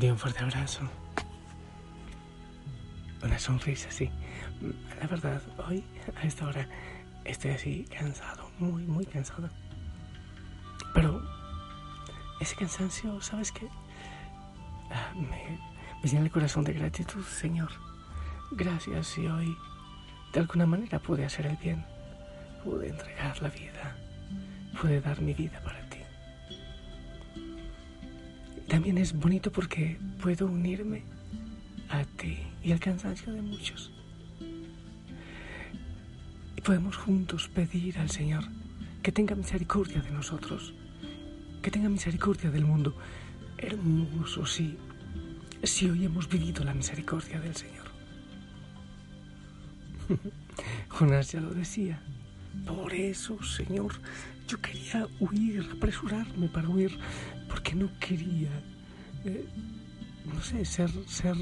Te un fuerte abrazo. Una sonrisa, sí. La verdad, hoy a esta hora estoy así cansado, muy, muy cansado. Pero ese cansancio, ¿sabes qué? Ah, me, me llena el corazón de gratitud, Señor. Gracias si hoy de alguna manera pude hacer el bien, pude entregar la vida, pude dar mi vida para. También es bonito porque puedo unirme a ti y al cansancio de muchos. Y podemos juntos pedir al Señor que tenga misericordia de nosotros, que tenga misericordia del mundo. Hermoso, sí, si hoy hemos vivido la misericordia del Señor. Jonás ya lo decía. Por eso, Señor, yo quería huir, apresurarme para huir, porque no quería, eh, no sé, ser, ser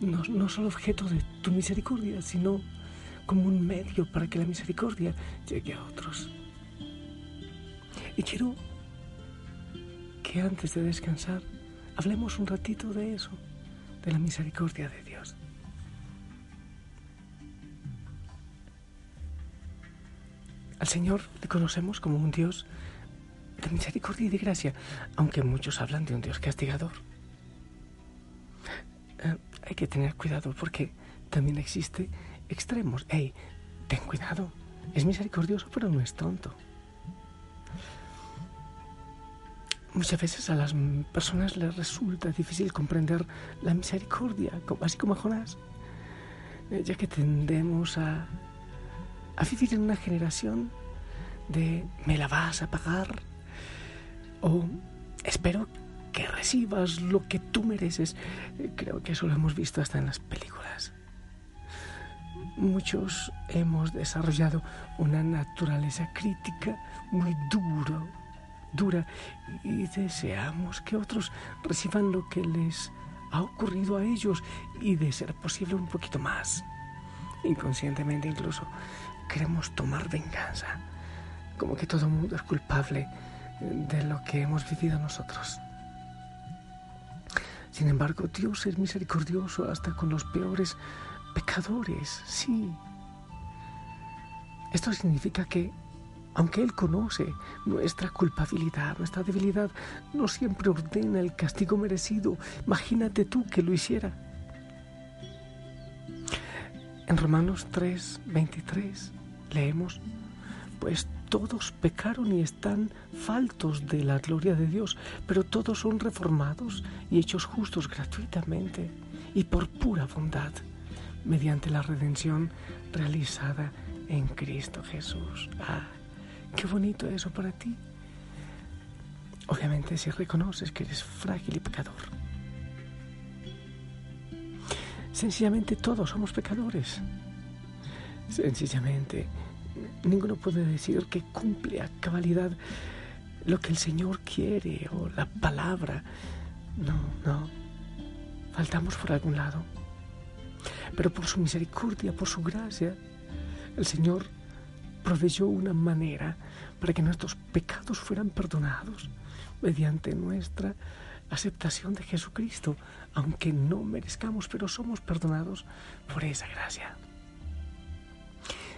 no, no solo objeto de tu misericordia, sino como un medio para que la misericordia llegue a otros. Y quiero que antes de descansar hablemos un ratito de eso, de la misericordia de Dios. Al Señor le conocemos como un Dios de misericordia y de gracia, aunque muchos hablan de un Dios castigador. Eh, hay que tener cuidado porque también existe extremos. Hey, ten cuidado. Es misericordioso, pero no es tonto. Muchas veces a las personas les resulta difícil comprender la misericordia, así como a Jonás, eh, ya que tendemos a a vivir en una generación de me la vas a pagar o espero que recibas lo que tú mereces. Creo que eso lo hemos visto hasta en las películas. Muchos hemos desarrollado una naturaleza crítica muy duro, dura y deseamos que otros reciban lo que les ha ocurrido a ellos y de ser posible un poquito más. Inconscientemente incluso queremos tomar venganza, como que todo el mundo es culpable de lo que hemos vivido nosotros. Sin embargo, Dios es misericordioso hasta con los peores pecadores, sí. Esto significa que, aunque Él conoce nuestra culpabilidad, nuestra debilidad, no siempre ordena el castigo merecido. Imagínate tú que lo hiciera. En Romanos 3, 23 leemos, pues todos pecaron y están faltos de la gloria de Dios, pero todos son reformados y hechos justos gratuitamente y por pura bondad, mediante la redención realizada en Cristo Jesús. Ah, qué bonito eso para ti. Obviamente si reconoces que eres frágil y pecador. Sencillamente todos somos pecadores. Sencillamente, ninguno puede decir que cumple a cabalidad lo que el Señor quiere o la palabra. No, no. Faltamos por algún lado. Pero por su misericordia, por su gracia, el Señor proveyó una manera para que nuestros pecados fueran perdonados mediante nuestra aceptación de Jesucristo, aunque no merezcamos, pero somos perdonados por esa gracia.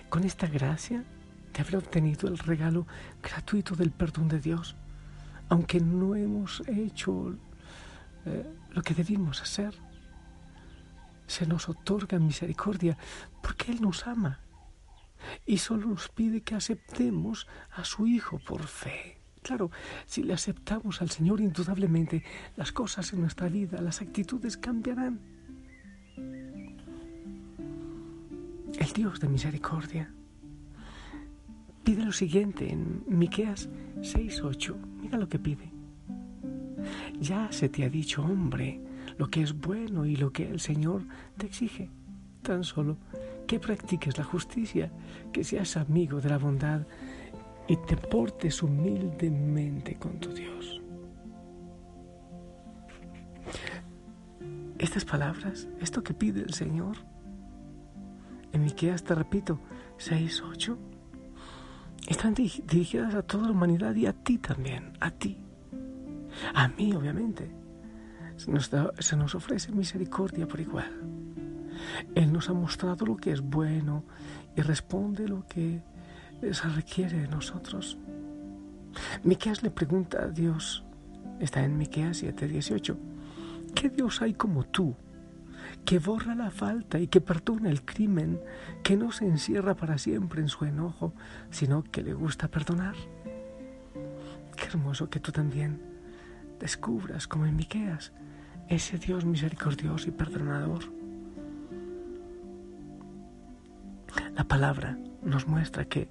Con esta gracia de haber obtenido el regalo gratuito del perdón de Dios, aunque no hemos hecho eh, lo que debimos hacer, se nos otorga misericordia porque Él nos ama y solo nos pide que aceptemos a su Hijo por fe. Claro, si le aceptamos al Señor, indudablemente las cosas en nuestra vida, las actitudes cambiarán. El Dios de misericordia pide lo siguiente en Miqueas 6:8. Mira lo que pide. Ya se te ha dicho, hombre, lo que es bueno y lo que el Señor te exige. Tan solo que practiques la justicia, que seas amigo de la bondad y te portes humildemente con tu Dios. Estas palabras, esto que pide el Señor, en Miqueas te repito, 6, 8, están dirigidas a toda la humanidad y a ti también, a ti. A mí, obviamente. Se nos, se nos ofrece misericordia por igual. Él nos ha mostrado lo que es bueno y responde lo que se requiere de nosotros. Miqueas le pregunta a Dios, está en Miqueas 7:18, ¿qué Dios hay como tú? que borra la falta y que perdona el crimen, que no se encierra para siempre en su enojo, sino que le gusta perdonar. Qué hermoso que tú también descubras, como en Miqueas, ese Dios misericordioso y perdonador. La palabra nos muestra que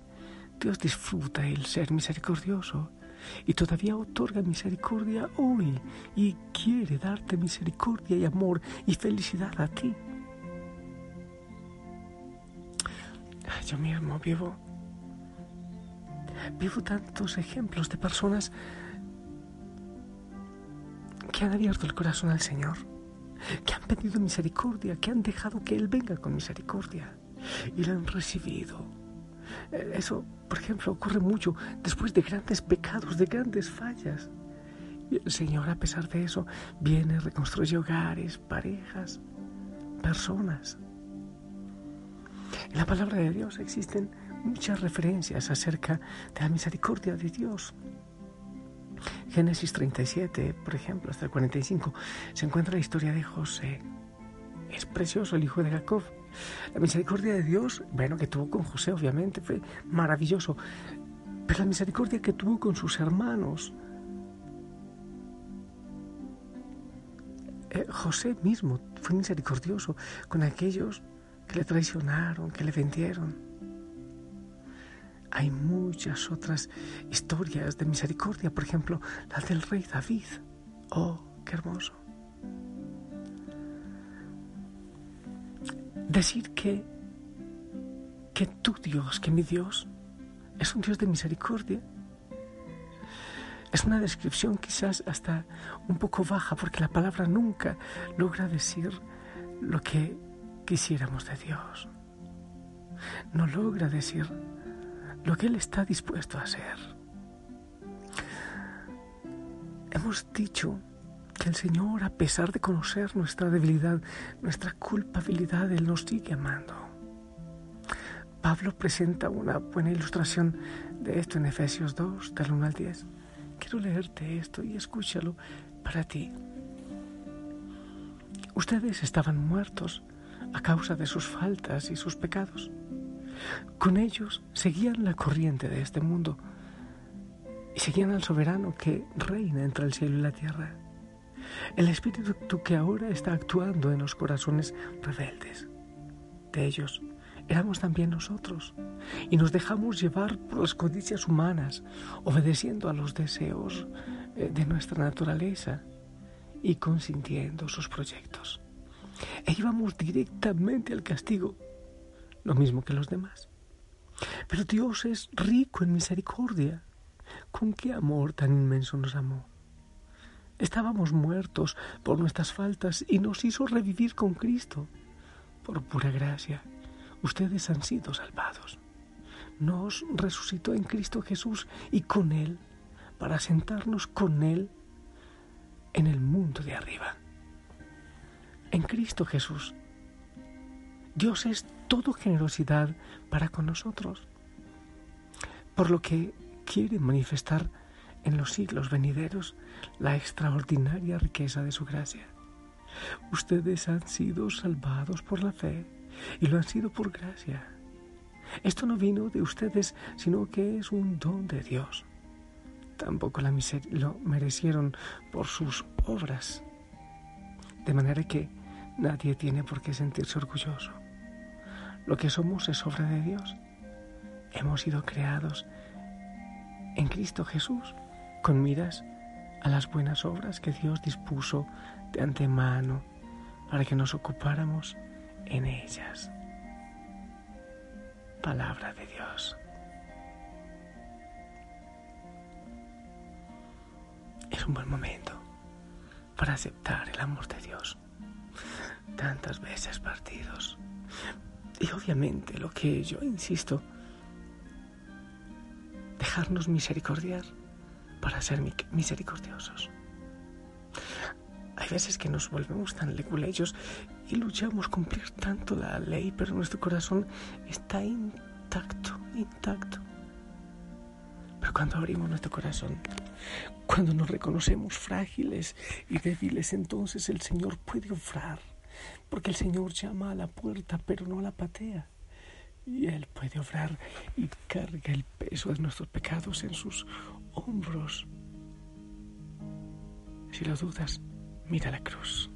Dios disfruta el ser misericordioso y todavía otorga misericordia hoy y quiere darte misericordia y amor y felicidad a ti. Yo mismo vivo, vivo tantos ejemplos de personas que han abierto el corazón al Señor, que han pedido misericordia, que han dejado que Él venga con misericordia y lo han recibido eso, por ejemplo, ocurre mucho después de grandes pecados, de grandes fallas. Y el Señor, a pesar de eso, viene, reconstruye hogares, parejas, personas. En la palabra de Dios existen muchas referencias acerca de la misericordia de Dios. Génesis 37, por ejemplo, hasta el 45, se encuentra la historia de José. Es precioso el hijo de Jacob. La misericordia de Dios, bueno, que tuvo con José, obviamente, fue maravilloso. Pero la misericordia que tuvo con sus hermanos. Eh, José mismo fue misericordioso con aquellos que le traicionaron, que le vendieron. Hay muchas otras historias de misericordia, por ejemplo, la del rey David. Oh, qué hermoso. Decir que, que tu Dios, que mi Dios, es un Dios de misericordia. Es una descripción quizás hasta un poco baja porque la palabra nunca logra decir lo que quisiéramos de Dios. No logra decir lo que Él está dispuesto a hacer. Hemos dicho que el Señor, a pesar de conocer nuestra debilidad, nuestra culpabilidad, Él nos sigue amando. Pablo presenta una buena ilustración de esto en Efesios 2, del 1 al 10. Quiero leerte esto y escúchalo para ti. Ustedes estaban muertos a causa de sus faltas y sus pecados. Con ellos seguían la corriente de este mundo y seguían al soberano que reina entre el cielo y la tierra el espíritu que ahora está actuando en los corazones rebeldes. De ellos éramos también nosotros y nos dejamos llevar por las codicias humanas, obedeciendo a los deseos eh, de nuestra naturaleza y consintiendo sus proyectos. E íbamos directamente al castigo, lo mismo que los demás. Pero Dios es rico en misericordia. ¿Con qué amor tan inmenso nos amó? Estábamos muertos por nuestras faltas y nos hizo revivir con Cristo. Por pura gracia, ustedes han sido salvados. Nos resucitó en Cristo Jesús y con Él, para sentarnos con Él en el mundo de arriba. En Cristo Jesús, Dios es todo generosidad para con nosotros, por lo que quiere manifestar en los siglos venideros la extraordinaria riqueza de su gracia. Ustedes han sido salvados por la fe y lo han sido por gracia. Esto no vino de ustedes, sino que es un don de Dios. Tampoco la lo merecieron por sus obras. De manera que nadie tiene por qué sentirse orgulloso. Lo que somos es obra de Dios. Hemos sido creados en Cristo Jesús con miras a las buenas obras que Dios dispuso de antemano para que nos ocupáramos en ellas. Palabra de Dios. Es un buen momento para aceptar el amor de Dios. Tantas veces partidos. Y obviamente lo que yo insisto, dejarnos misericordiar para ser misericordiosos. Hay veces que nos volvemos tan leguleyos y luchamos cumplir tanto la ley, pero nuestro corazón está intacto, intacto. Pero cuando abrimos nuestro corazón, cuando nos reconocemos frágiles y débiles, entonces el Señor puede obrar, porque el Señor llama a la puerta, pero no la patea. Y Él puede obrar y carga el peso de nuestros pecados en sus hombros. Si lo dudas, mira la cruz.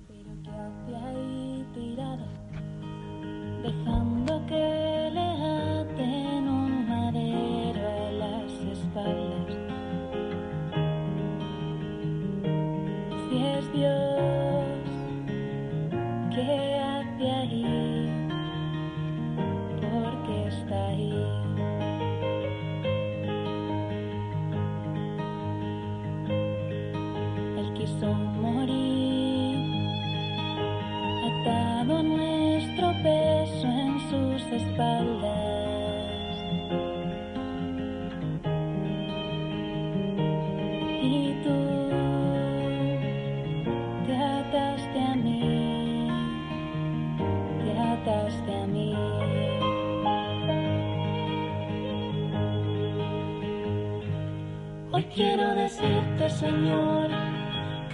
Decirte, Señor,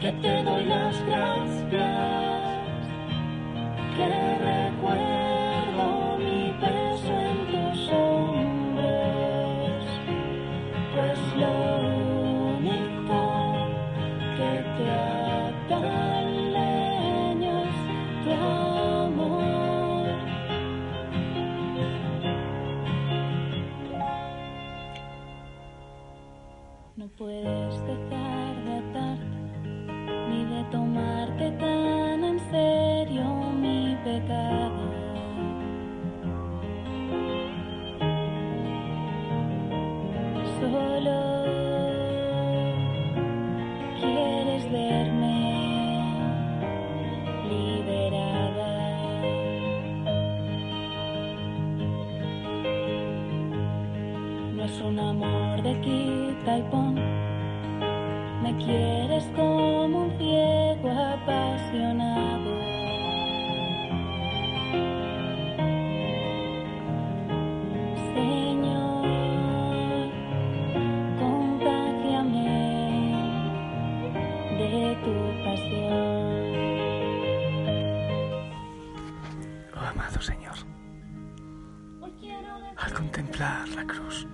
que te doy las gracias que un amor de quita y pon. Me quieres como un ciego apasionado. Señor, contágiame de tu pasión. Oh amado Señor, al contemplar la cruz,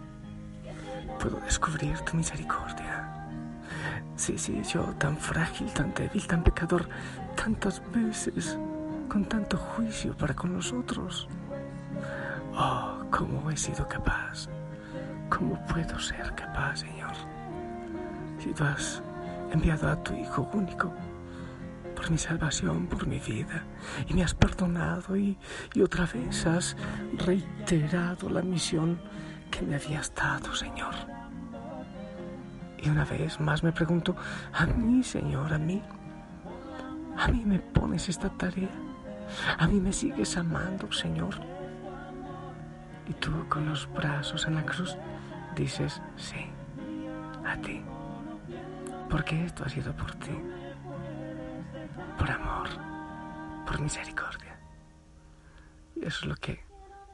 puedo descubrir tu misericordia. Sí, sí, yo tan frágil, tan débil, tan pecador, tantas veces, con tanto juicio para con nosotros. Oh, cómo he sido capaz, cómo puedo ser capaz, Señor. Si tú has enviado a tu Hijo único por mi salvación, por mi vida, y me has perdonado y, y otra vez has reiterado la misión que me habías dado, Señor. Y una vez más me pregunto, a mí, Señor, a mí, a mí me pones esta tarea, a mí me sigues amando, Señor. Y tú con los brazos en la cruz dices, sí, a ti, porque esto ha sido por ti, por amor, por misericordia. Y eso es lo que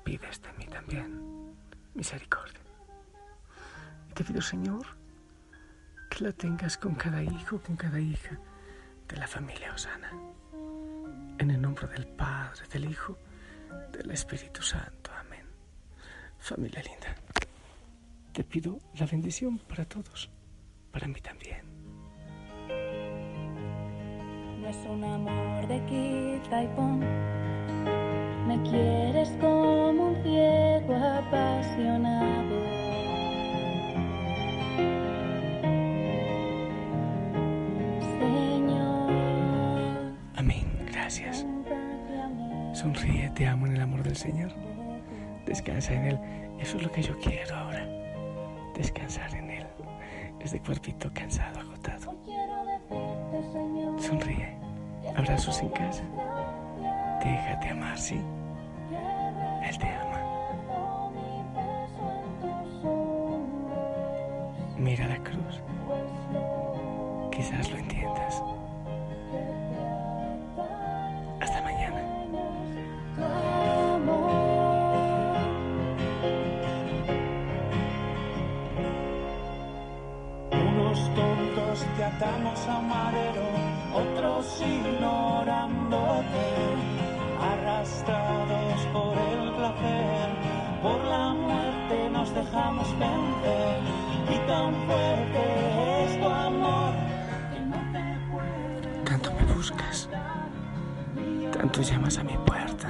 pides de mí también, misericordia. Y te pido, Señor, que la tengas con cada hijo, con cada hija de la familia Osana. En el nombre del Padre, del Hijo, del Espíritu Santo. Amén. Familia linda, te pido la bendición para todos, para mí también. No es un amor de quita y pon. Me quieres como apasionado. Señor, Amén. Gracias. Sonríe, te amo en el amor del Señor. Descansa en Él. Eso es lo que yo quiero ahora. Descansar en Él. Este cuerpito cansado, agotado. Sonríe. Abrazos en casa. Déjate amar, ¿sí? Mira la cruz. Quizás lo entiendas. Hasta mañana. Unos tontos te atamos a madero, otros ignorándote, arrastrados por el placer, por la muerte nos dejamos vencer. Tanto me buscas, tanto llamas a mi puerta,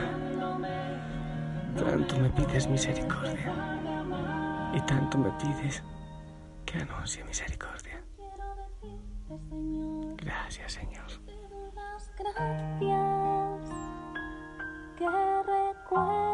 tanto me pides misericordia y tanto me pides que anuncie misericordia. Gracias, Señor. Gracias que recuerdo.